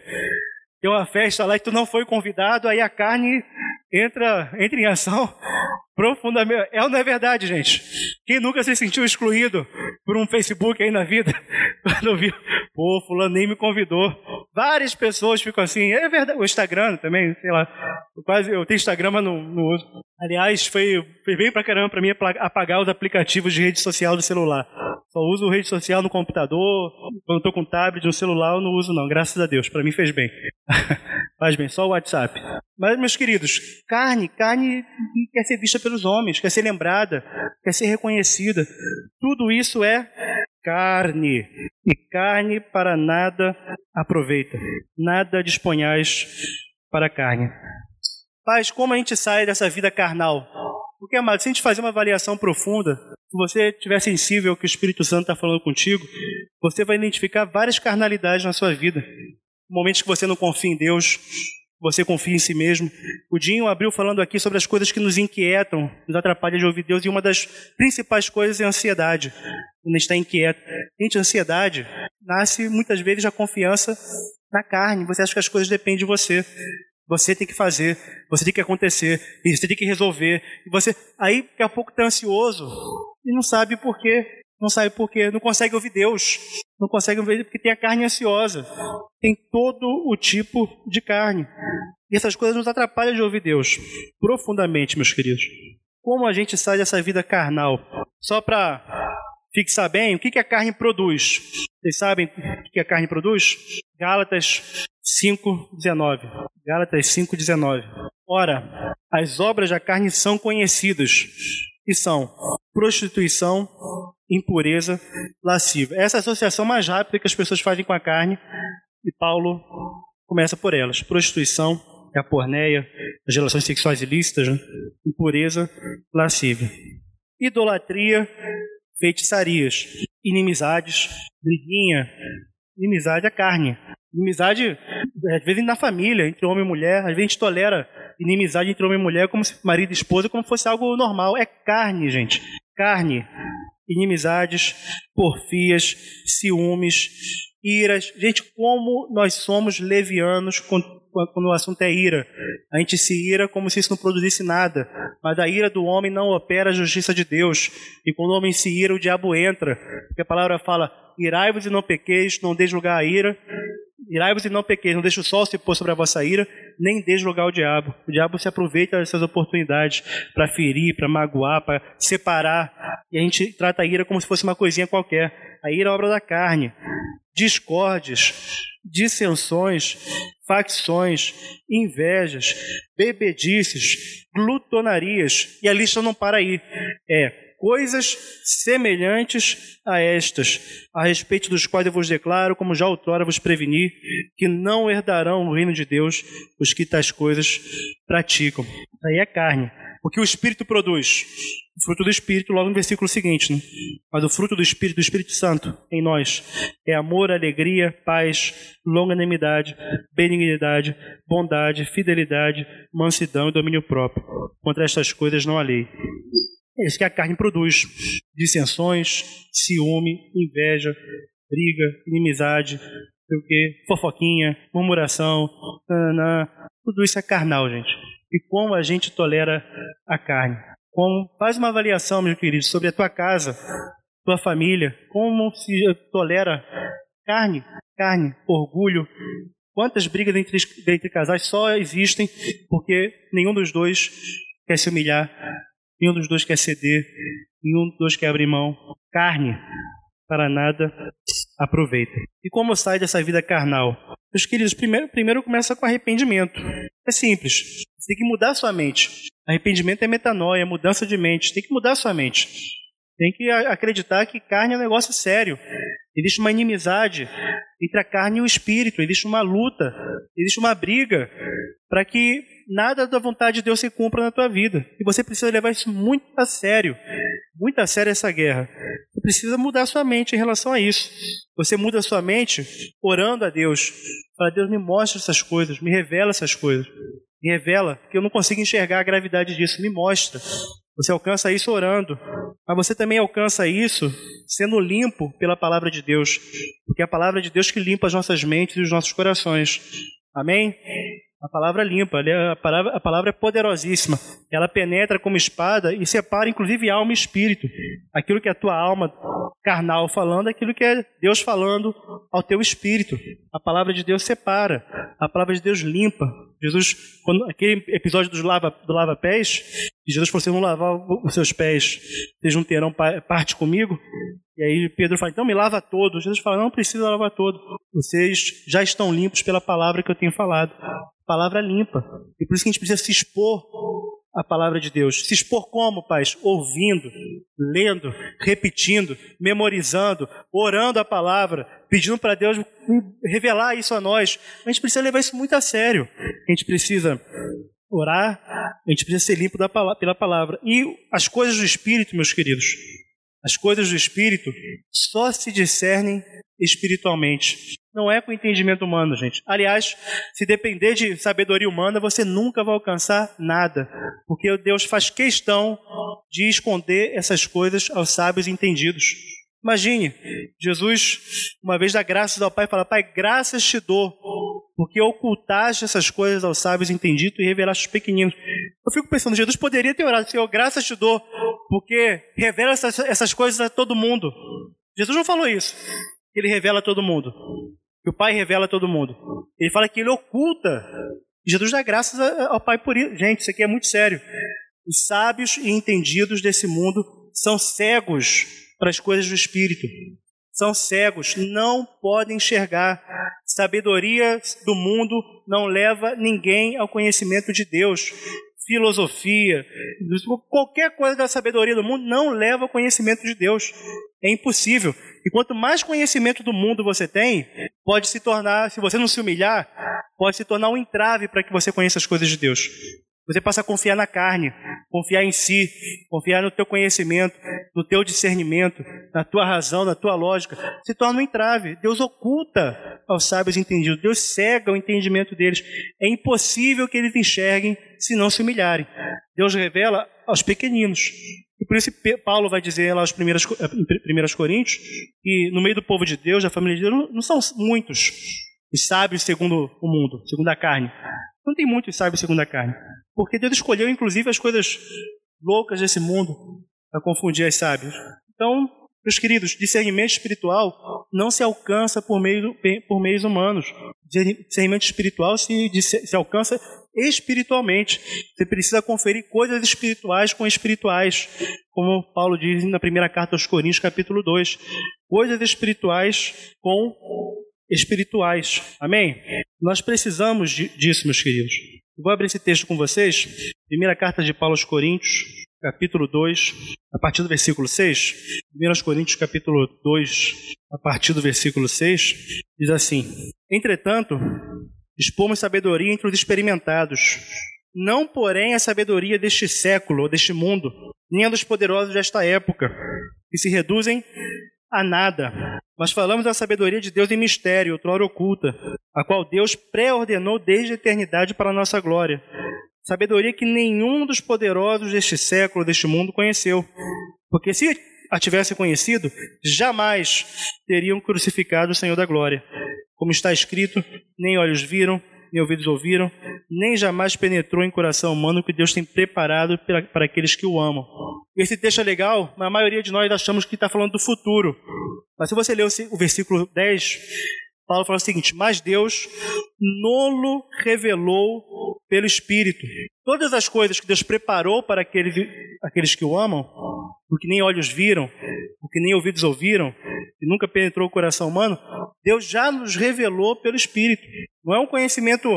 tem uma festa lá e tu não foi convidado, aí a carne entra, entra em ação profundamente. É ou não é verdade, gente? Quem nunca se sentiu excluído por um Facebook aí na vida? Quando viu, pô, fulano nem me convidou. Várias pessoas ficam assim, é verdade. O Instagram também, sei lá. Eu quase, eu tenho Instagram, mas não, não uso. Aliás, foi, foi bem pra caramba pra mim apagar os aplicativos de rede social do celular. Só uso rede social no computador, quando estou com tablet, no celular eu não uso não, graças a Deus, para mim fez bem. faz bem, só o WhatsApp. Mas, meus queridos, carne, carne quer ser vista pelos homens, quer ser lembrada, quer ser reconhecida. Tudo isso é carne. E carne para nada aproveita. Nada disponhais para a carne. Paz, como a gente sai dessa vida carnal? Porque, amado, se a gente fazer uma avaliação profunda, se você estiver sensível ao que o Espírito Santo está falando contigo, você vai identificar várias carnalidades na sua vida. Momentos que você não confia em Deus, você confia em si mesmo. O Dinho abriu falando aqui sobre as coisas que nos inquietam, nos atrapalham de ouvir Deus, e uma das principais coisas é a ansiedade. Quando a gente está inquieto. Gente, ansiedade nasce muitas vezes da confiança na carne. Você acha que as coisas dependem de você. Você tem que fazer, você tem que acontecer, você tem que resolver. E você aí daqui a pouco está ansioso e não sabe por quê. Não sabe por quê, não consegue ouvir Deus. Não consegue ouvir porque tem a carne ansiosa. Tem todo o tipo de carne. E essas coisas nos atrapalham de ouvir Deus profundamente, meus queridos. Como a gente sai dessa vida carnal? Só para fixar bem, o que a carne produz? Vocês sabem o que a carne produz? Gálatas 5,19. Gálatas 5,19. Ora, as obras da carne são conhecidas, e são prostituição, impureza, lasciva. Essa é a associação mais rápida que as pessoas fazem com a carne, e Paulo começa por elas. Prostituição, é a porneia, as relações sexuais ilícitas, né? impureza, lascívia. Idolatria, feitiçarias, inimizades, briguinha, inimizade é carne. Inimizade, às vezes, na família, entre homem e mulher. Às vezes a gente tolera inimizade entre homem e mulher como se marido e esposa, como fosse algo normal. É carne, gente. Carne. Inimizades, porfias, ciúmes, iras. Gente, como nós somos levianos quando o assunto é ira. A gente se ira como se isso não produzisse nada. Mas a ira do homem não opera a justiça de Deus. E quando o homem se ira, o diabo entra. Porque a palavra fala: irai-vos e não pequeis, não deis lugar à ira. Irai-vos e não pequeis, não deixe o sol se pôr sobre a vossa ira, nem deixe lugar ao diabo. O diabo se aproveita dessas oportunidades para ferir, para magoar, para separar. E a gente trata a ira como se fosse uma coisinha qualquer. A ira é obra da carne. Discórdias, dissensões, facções, invejas, bebedices, glutonarias. E a lista não para aí. É coisas semelhantes a estas, a respeito dos quais eu vos declaro, como já outrora vos preveni, que não herdarão o reino de Deus os que tais coisas praticam. Aí é carne. O que o Espírito produz? O fruto do Espírito, logo no versículo seguinte. Né? Mas o fruto do Espírito, do Espírito Santo em nós, é amor, alegria, paz, longanimidade, benignidade, bondade, fidelidade, mansidão e domínio próprio. Contra estas coisas não há lei. É isso que a carne produz: dissensões, ciúme, inveja, briga, inimizade, o quê? fofoquinha, murmuração, tudo isso é carnal, gente. E como a gente tolera a carne? Como faz uma avaliação, meu querido, sobre a tua casa, tua família, como se tolera carne, Carne, orgulho. Quantas brigas entre, entre casais só existem porque nenhum dos dois quer se humilhar, nenhum dos dois quer ceder, nenhum dos dois quer abrir mão. Carne, para nada aproveita. E como sai dessa vida carnal? Meus queridos, primeiro, primeiro começa com arrependimento. É simples. Você tem que mudar sua mente. Arrependimento é metanoia, é mudança de mente. Tem que mudar sua mente. Tem que acreditar que carne é um negócio sério. Existe uma inimizade entre a carne e o espírito. Existe uma luta. Existe uma briga para que nada da vontade de Deus se cumpra na tua vida. E você precisa levar isso muito a sério. Muito a sério essa guerra. Você precisa mudar sua mente em relação a isso. Você muda sua mente orando a Deus. Para Deus me mostra essas coisas, me revela essas coisas. Me revela que eu não consigo enxergar a gravidade disso. Me mostra. Você alcança isso orando, mas você também alcança isso sendo limpo pela palavra de Deus, porque é a palavra de Deus que limpa as nossas mentes e os nossos corações. Amém? A palavra limpa, a palavra, a palavra é poderosíssima. Ela penetra como espada e separa inclusive alma e espírito. Aquilo que é a tua alma carnal falando, aquilo que é Deus falando ao teu espírito. A palavra de Deus separa, a palavra de Deus limpa. Jesus, quando, aquele episódio dos lava, do lava-pés, Jesus falou: vocês vão lavar os seus pés, vocês não terão parte comigo. E aí Pedro fala: então me lava todo. Jesus fala: não precisa lavar todo. Vocês já estão limpos pela palavra que eu tenho falado. Palavra limpa. E por isso que a gente precisa se expor à palavra de Deus. Se expor como, pais? Ouvindo, lendo, repetindo, memorizando, orando a palavra, pedindo para Deus revelar isso a nós. A gente precisa levar isso muito a sério. A gente precisa orar, a gente precisa ser limpo pela palavra. E as coisas do Espírito, meus queridos, as coisas do Espírito só se discernem espiritualmente. Não é com entendimento humano, gente. Aliás, se depender de sabedoria humana, você nunca vai alcançar nada. Porque Deus faz questão de esconder essas coisas aos sábios entendidos. Imagine, Jesus, uma vez da graça ao Pai, fala: Pai, graças te dou, porque ocultaste essas coisas aos sábios entendidos e revelaste os pequeninos. Eu fico pensando, Jesus poderia ter orado, Senhor, graças te dou, porque revela essas, essas coisas a todo mundo. Jesus não falou isso ele revela a todo mundo. Que o Pai revela a todo mundo. Ele fala que ele oculta. Jesus dá graças ao Pai por isso. Gente, isso aqui é muito sério. Os sábios e entendidos desse mundo são cegos para as coisas do Espírito. São cegos, não podem enxergar. Sabedoria do mundo não leva ninguém ao conhecimento de Deus filosofia, qualquer coisa da sabedoria do mundo não leva ao conhecimento de Deus. É impossível. E quanto mais conhecimento do mundo você tem, pode se tornar, se você não se humilhar, pode se tornar um entrave para que você conheça as coisas de Deus. Você passa a confiar na carne, confiar em si, confiar no teu conhecimento, no teu discernimento, na tua razão, na tua lógica. Se torna um entrave. Deus oculta aos sábios entendidos. Deus cega o entendimento deles. É impossível que eles enxerguem se não se humilharem. Deus revela aos pequeninos. E por isso Paulo vai dizer lá aos primeiros, primeiros Coríntios que no meio do povo de Deus, da família de Deus, não são muitos os sábios segundo o mundo, segundo a carne. Não tem muitos sábios segundo a carne. Porque Deus escolheu, inclusive, as coisas loucas desse mundo para confundir as sábios. Então, meus queridos, discernimento espiritual não se alcança por, meio, por meios humanos. Discernimento espiritual se, se alcança espiritualmente. Você precisa conferir coisas espirituais com espirituais, como Paulo diz na primeira carta aos Coríntios, capítulo 2. Coisas espirituais com espirituais. Amém? Nós precisamos disso, meus queridos. vou abrir esse texto com vocês. Primeira carta de Paulo aos Coríntios, capítulo 2, a partir do versículo 6. 1 Coríntios, capítulo 2, a partir do versículo 6, diz assim: Entretanto, expomos sabedoria entre os experimentados, não, porém, a sabedoria deste século, ou deste mundo, nem a dos poderosos desta época, que se reduzem a nada. Mas falamos da sabedoria de Deus em mistério, outrora oculta, a qual Deus pré-ordenou desde a eternidade para a nossa glória. Sabedoria que nenhum dos poderosos deste século, deste mundo, conheceu. Porque se a tivesse conhecido, jamais teriam crucificado o Senhor da glória. Como está escrito, nem olhos viram, nem ouvidos ouviram, nem jamais penetrou em coração humano o que Deus tem preparado para, para aqueles que o amam. Esse texto é legal, mas a maioria de nós achamos que está falando do futuro. Mas se você ler o versículo 10, Paulo fala o seguinte: Mas Deus nolo revelou pelo Espírito. Todas as coisas que Deus preparou para aqueles, aqueles que o amam, o que nem olhos viram, o que nem ouvidos ouviram, e nunca penetrou o coração humano, Deus já nos revelou pelo Espírito. Não é um conhecimento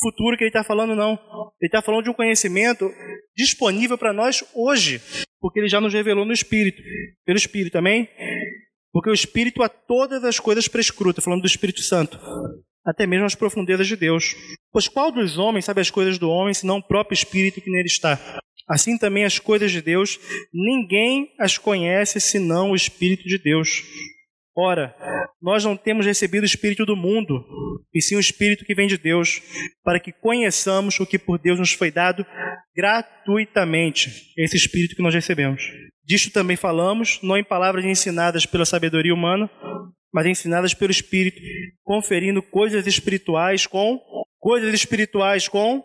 futuro que ele está falando, não. Ele está falando de um conhecimento disponível para nós hoje, porque ele já nos revelou no Espírito. Pelo Espírito, também. Porque o Espírito a todas as coisas prescruta, falando do Espírito Santo, até mesmo as profundezas de Deus. Pois qual dos homens sabe as coisas do homem, senão o próprio Espírito que nele está? Assim também as coisas de Deus, ninguém as conhece senão o Espírito de Deus. Ora, nós não temos recebido o Espírito do mundo, e sim o Espírito que vem de Deus, para que conheçamos o que por Deus nos foi dado gratuitamente, esse Espírito que nós recebemos. Disto também falamos, não em palavras ensinadas pela sabedoria humana, mas ensinadas pelo Espírito, conferindo coisas espirituais com coisas espirituais com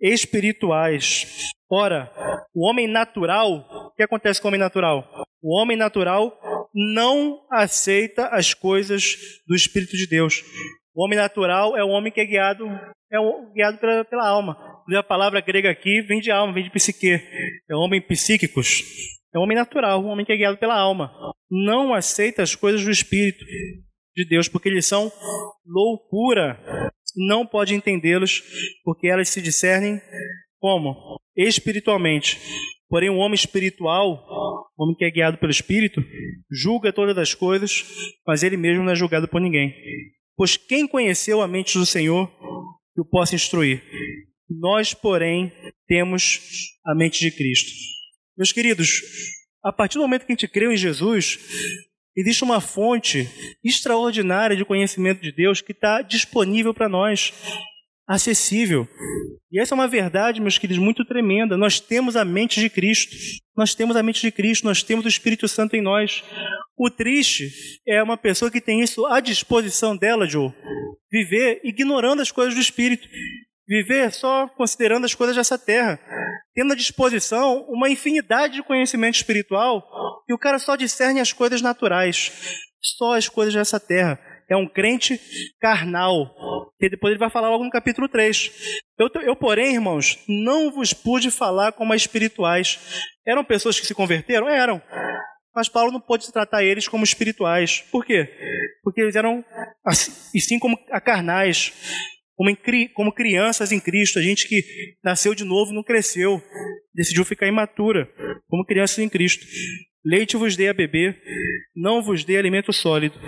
espirituais. Ora, o homem natural, o que acontece com o homem natural? O homem natural não aceita as coisas do Espírito de Deus. O homem natural é o homem que é guiado, é guiado pela, pela alma. A palavra grega aqui vem de alma, vem de psique. É homem psíquicos. É homem natural, o homem que é guiado pela alma. Não aceita as coisas do Espírito de Deus, porque eles são loucura. Não pode entendê-los, porque elas se discernem como? Espiritualmente. Porém, o homem espiritual, o homem que é guiado pelo Espírito, julga todas as coisas, mas ele mesmo não é julgado por ninguém. Pois quem conheceu a mente do Senhor que o possa instruir? Nós, porém, temos a mente de Cristo. Meus queridos, a partir do momento que a gente creu em Jesus, existe uma fonte extraordinária de conhecimento de Deus que está disponível para nós acessível. E essa é uma verdade, meus queridos, muito tremenda. Nós temos a mente de Cristo. Nós temos a mente de Cristo, nós temos o Espírito Santo em nós. O triste é uma pessoa que tem isso à disposição dela, Joe. Viver ignorando as coisas do Espírito. Viver só considerando as coisas dessa terra. Tendo à disposição uma infinidade de conhecimento espiritual e o cara só discerne as coisas naturais. Só as coisas dessa terra é um crente carnal, que depois ele vai falar logo no capítulo 3. Eu, eu, porém, irmãos, não vos pude falar como espirituais. Eram pessoas que se converteram? Eram. Mas Paulo não pôde tratar eles como espirituais. Por quê? Porque eles eram, assim, e sim como carnais, como, em, como crianças em Cristo, a gente que nasceu de novo não cresceu, decidiu ficar imatura, como crianças em Cristo. Leite vos dei a beber, não vos dei alimento sólido,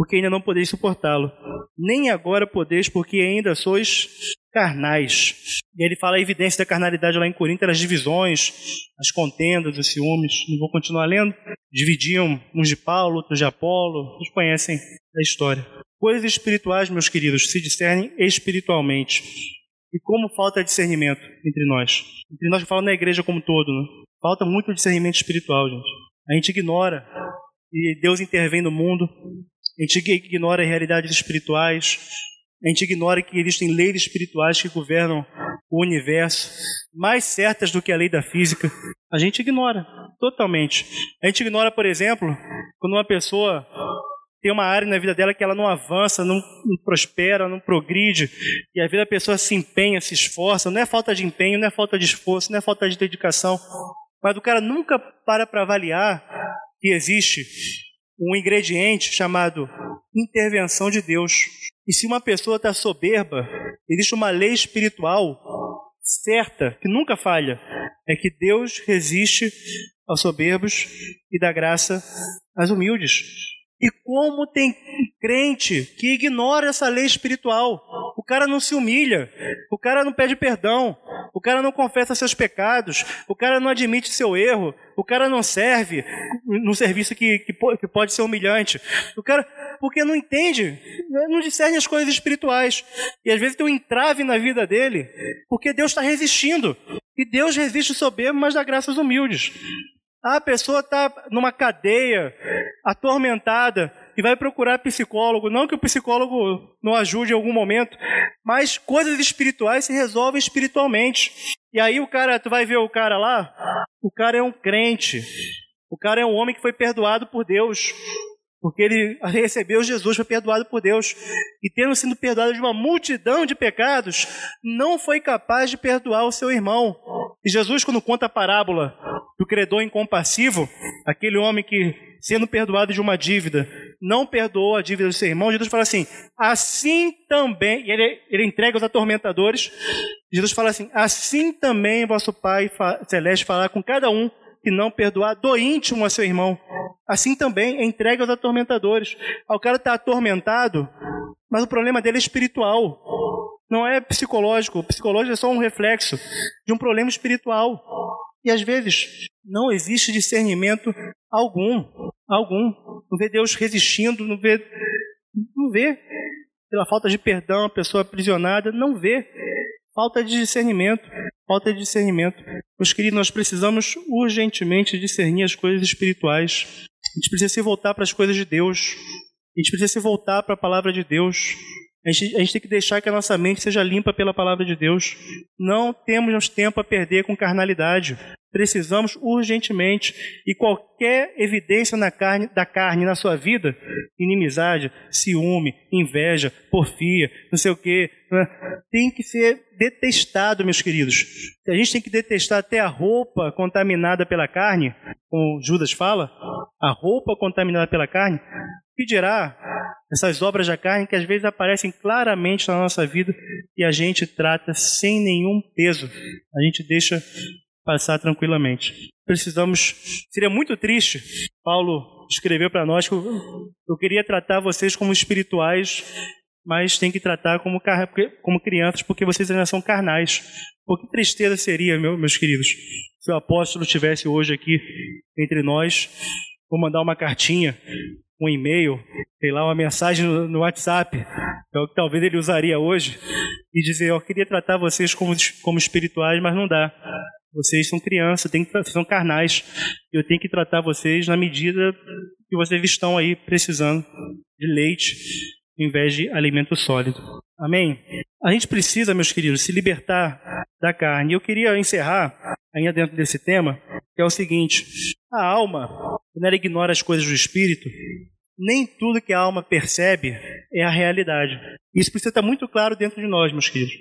porque ainda não podeis suportá-lo. Nem agora podeis, porque ainda sois carnais. E ele fala a evidência da carnalidade lá em Corinto, as divisões, as contendas, os ciúmes. Não vou continuar lendo. Dividiam uns de Paulo, outros de Apolo. Vocês conhecem a história. Coisas espirituais, meus queridos, se discernem espiritualmente. E como falta discernimento entre nós? Entre nós que falamos na igreja como um todo, né? Falta muito discernimento espiritual, gente. A gente ignora e Deus intervém no mundo a gente ignora realidades espirituais, a gente ignora que existem leis espirituais que governam o universo, mais certas do que a lei da física. A gente ignora totalmente. A gente ignora, por exemplo, quando uma pessoa tem uma área na vida dela que ela não avança, não, prospera, não progride, e a vida da pessoa se empenha, se esforça. Não é falta de empenho, não é falta de esforço, não é falta de dedicação, mas o cara nunca para para avaliar que existe um ingrediente chamado intervenção de Deus. E se uma pessoa está soberba, existe uma lei espiritual certa, que nunca falha, é que Deus resiste aos soberbos e dá graça às humildes. E como tem crente que ignora essa lei espiritual, o cara não se humilha, o cara não pede perdão, o cara não confessa seus pecados, o cara não admite seu erro, o cara não serve num serviço que, que, pode ser humilhante. O cara, porque não entende, não discerne as coisas espirituais. E às vezes tem um entrave na vida dele, porque Deus está resistindo. E Deus resiste o soberbo, mas dá graças humildes. A pessoa está numa cadeia, atormentada, e vai procurar psicólogo. Não que o psicólogo não ajude em algum momento, mas coisas espirituais se resolvem espiritualmente. E aí o cara, tu vai ver o cara lá, o cara é um crente. O cara é um homem que foi perdoado por Deus. Porque ele recebeu Jesus, foi perdoado por Deus, e tendo sido perdoado de uma multidão de pecados, não foi capaz de perdoar o seu irmão. E Jesus, quando conta a parábola do credor incompassivo, aquele homem que, sendo perdoado de uma dívida, não perdoou a dívida do seu irmão, Jesus fala assim: assim também, e ele, ele entrega os atormentadores, Jesus fala assim: assim também vosso Pai Celeste falará com cada um que não perdoar do íntimo a seu irmão. Assim também é entregue aos atormentadores. O cara está atormentado, mas o problema dele é espiritual. Não é psicológico. O psicológico é só um reflexo de um problema espiritual. E às vezes não existe discernimento algum. Algum. Não vê Deus resistindo, não vê. Não vê. Pela falta de perdão, a pessoa aprisionada, não vê. Falta de discernimento. Falta de discernimento. Meus queridos, nós precisamos urgentemente discernir as coisas espirituais. A gente precisa se voltar para as coisas de Deus. A gente precisa se voltar para a palavra de Deus. A gente, a gente, tem que deixar que a nossa mente seja limpa pela palavra de Deus. Não temos tempo a perder com carnalidade. Precisamos urgentemente. E qualquer evidência na carne, da carne na sua vida, inimizade, ciúme, inveja, porfia, não sei o quê, né, tem que ser detestado, meus queridos. A gente tem que detestar até a roupa contaminada pela carne, como Judas fala, a roupa contaminada pela carne. que dirá essas obras da carne que às vezes aparecem claramente na nossa vida e a gente trata sem nenhum peso. A gente deixa passar tranquilamente. Precisamos. Seria muito triste. Paulo escreveu para nós que eu, eu queria tratar vocês como espirituais, mas tem que tratar como, como crianças, porque vocês ainda são carnais. Pô, que tristeza seria, meu, meus queridos, se o apóstolo estivesse hoje aqui entre nós. Vou mandar uma cartinha, um e-mail, sei lá, uma mensagem no, WhatsApp, é o que talvez ele usaria hoje, e dizer: Eu queria tratar vocês como, como espirituais, mas não dá. Vocês são crianças, tem que, são carnais. Eu tenho que tratar vocês na medida que vocês estão aí precisando de leite em vez de alimento sólido. Amém? A gente precisa, meus queridos, se libertar da carne. Eu queria encerrar, ainda dentro desse tema, que é o seguinte: a alma, quando ela ignora as coisas do espírito, nem tudo que a alma percebe é a realidade. Isso precisa estar muito claro dentro de nós, meus queridos.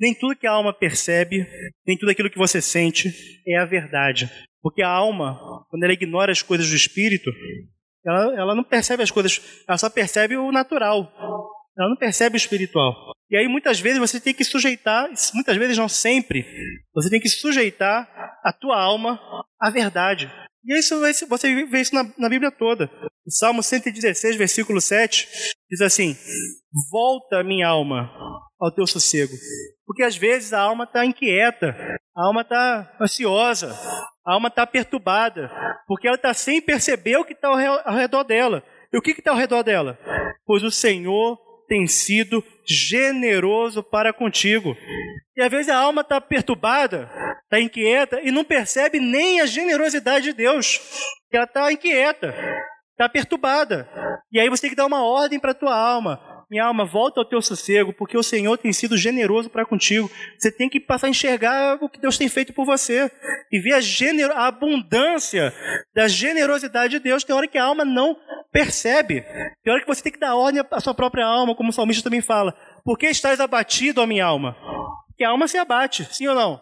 Nem tudo que a alma percebe, nem tudo aquilo que você sente é a verdade. Porque a alma, quando ela ignora as coisas do espírito, ela, ela não percebe as coisas, ela só percebe o natural. Ela não percebe o espiritual. E aí muitas vezes você tem que sujeitar, muitas vezes não sempre, você tem que sujeitar a tua alma à verdade. E isso você vê isso na, na Bíblia toda. O Salmo 116, versículo 7, diz assim: Volta, minha alma, ao teu sossego. Porque às vezes a alma está inquieta, a alma está ansiosa, a alma está perturbada, porque ela está sem perceber o que está ao redor dela. E o que está ao redor dela? Pois o Senhor tem sido generoso para contigo. E às vezes a alma está perturbada, está inquieta e não percebe nem a generosidade de Deus. Ela está inquieta, está perturbada. E aí você tem que dar uma ordem para a tua alma minha alma, volta ao teu sossego, porque o Senhor tem sido generoso para contigo. Você tem que passar a enxergar o que Deus tem feito por você e ver a, a abundância da generosidade de Deus. Tem hora que a alma não percebe. Tem hora que você tem que dar ordem à sua própria alma, como o salmista também fala. Por que estás abatido, ó minha alma? Porque a alma se abate, sim ou não?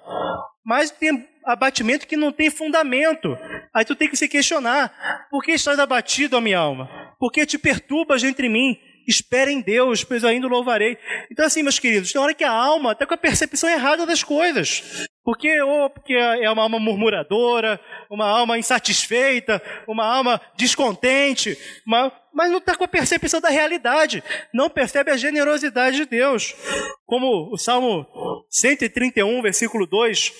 Mas tem abatimento que não tem fundamento. Aí tu tem que se questionar: por que estás abatido, ó minha alma? Por que te perturbas entre mim? Espere em Deus, pois eu ainda o louvarei. Então, assim, meus queridos, tem hora que a alma está com a percepção errada das coisas. Porque, ou porque é uma alma murmuradora, uma alma insatisfeita, uma alma descontente, uma, mas não está com a percepção da realidade, não percebe a generosidade de Deus. Como o Salmo 131, versículo 2,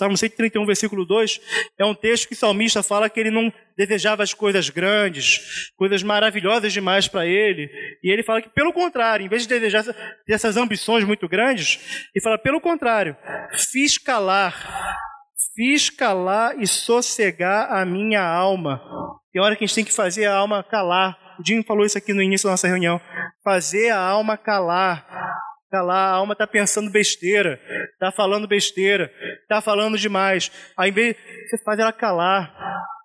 Salmo 131, versículo 2, é um texto que o salmista fala que ele não desejava as coisas grandes, coisas maravilhosas demais para ele. E ele fala que, pelo contrário, em vez de desejar essas ambições muito grandes, ele fala, pelo contrário, fiz calar, fiz calar e sossegar a minha alma. Tem hora que a gente tem que fazer a alma calar. O Dinho falou isso aqui no início da nossa reunião. Fazer a alma calar. Calar, a alma está pensando besteira, está falando besteira, está falando demais. Aí, vez você faz ela calar,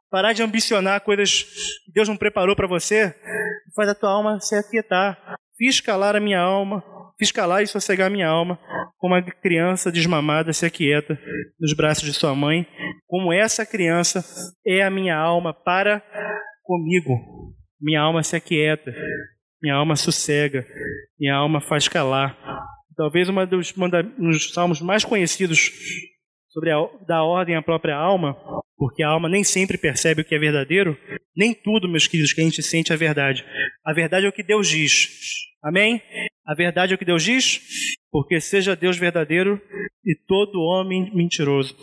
parar de ambicionar coisas que Deus não preparou para você, faz a tua alma se aquietar. Fiz calar a minha alma, fiz calar e sossegar a minha alma, como a criança desmamada se aquieta nos braços de sua mãe, como essa criança é a minha alma para comigo. Minha alma se aquieta, minha alma sossega, minha alma faz calar. Talvez uma dos, um dos salmos mais conhecidos sobre a, da ordem à própria alma, porque a alma nem sempre percebe o que é verdadeiro, nem tudo, meus queridos, que a gente sente é verdade. A verdade é o que Deus diz. Amém? A verdade é o que Deus diz, porque seja Deus verdadeiro e todo homem mentiroso.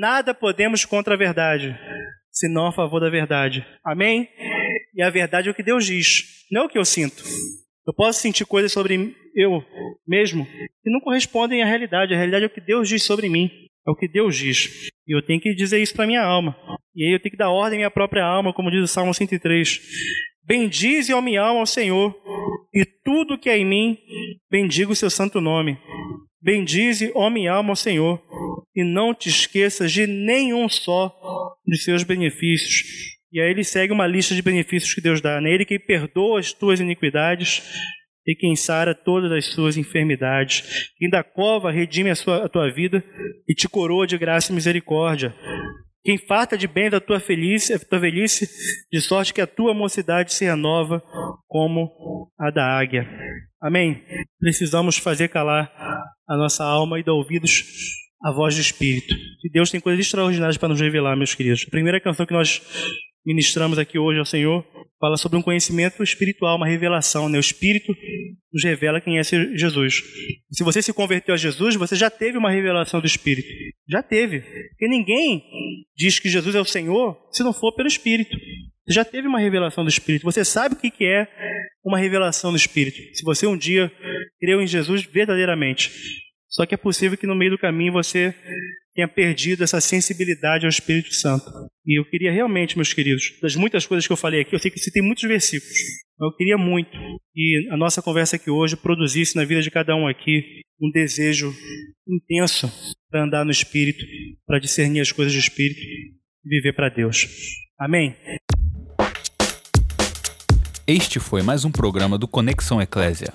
Nada podemos contra a verdade, senão a favor da verdade. Amém? E a verdade é o que Deus diz, não é o que eu sinto. Eu posso sentir coisas sobre eu mesmo que não correspondem à realidade. A realidade é o que Deus diz sobre mim. É o que Deus diz. E eu tenho que dizer isso para minha alma. E aí eu tenho que dar ordem à minha própria alma, como diz o Salmo 103. Bendize, ó minha alma, ao Senhor, e tudo que é em mim, bendiga o seu santo nome. Bendize, ó minha alma, ao Senhor, e não te esqueças de nenhum só de seus benefícios. E aí ele segue uma lista de benefícios que Deus dá. Nele que perdoa as tuas iniquidades e quem sara todas as suas enfermidades. Quem da cova redime a, sua, a tua vida e te coroa de graça e misericórdia. Quem farta de bem da tua, feliz, a tua velhice, de sorte que a tua mocidade se renova como a da águia. Amém? Precisamos fazer calar a nossa alma e dar ouvidos à voz do Espírito. E Deus tem coisas extraordinárias para nos revelar, meus queridos. A primeira canção que nós ministramos aqui hoje ao Senhor fala sobre um conhecimento espiritual, uma revelação. Né? O Espírito nos revela quem é Jesus. Se você se converteu a Jesus, você já teve uma revelação do Espírito. Já teve. Porque ninguém diz que Jesus é o Senhor se não for pelo Espírito. Você já teve uma revelação do Espírito. Você sabe o que é uma revelação do Espírito. Se você um dia creu em Jesus verdadeiramente. Só que é possível que no meio do caminho você tenha perdido essa sensibilidade ao Espírito Santo. E eu queria realmente, meus queridos, das muitas coisas que eu falei aqui, eu sei que citei muitos versículos, mas eu queria muito que a nossa conversa aqui hoje produzisse na vida de cada um aqui um desejo intenso para andar no Espírito, para discernir as coisas do Espírito e viver para Deus. Amém? Este foi mais um programa do Conexão Eclésia.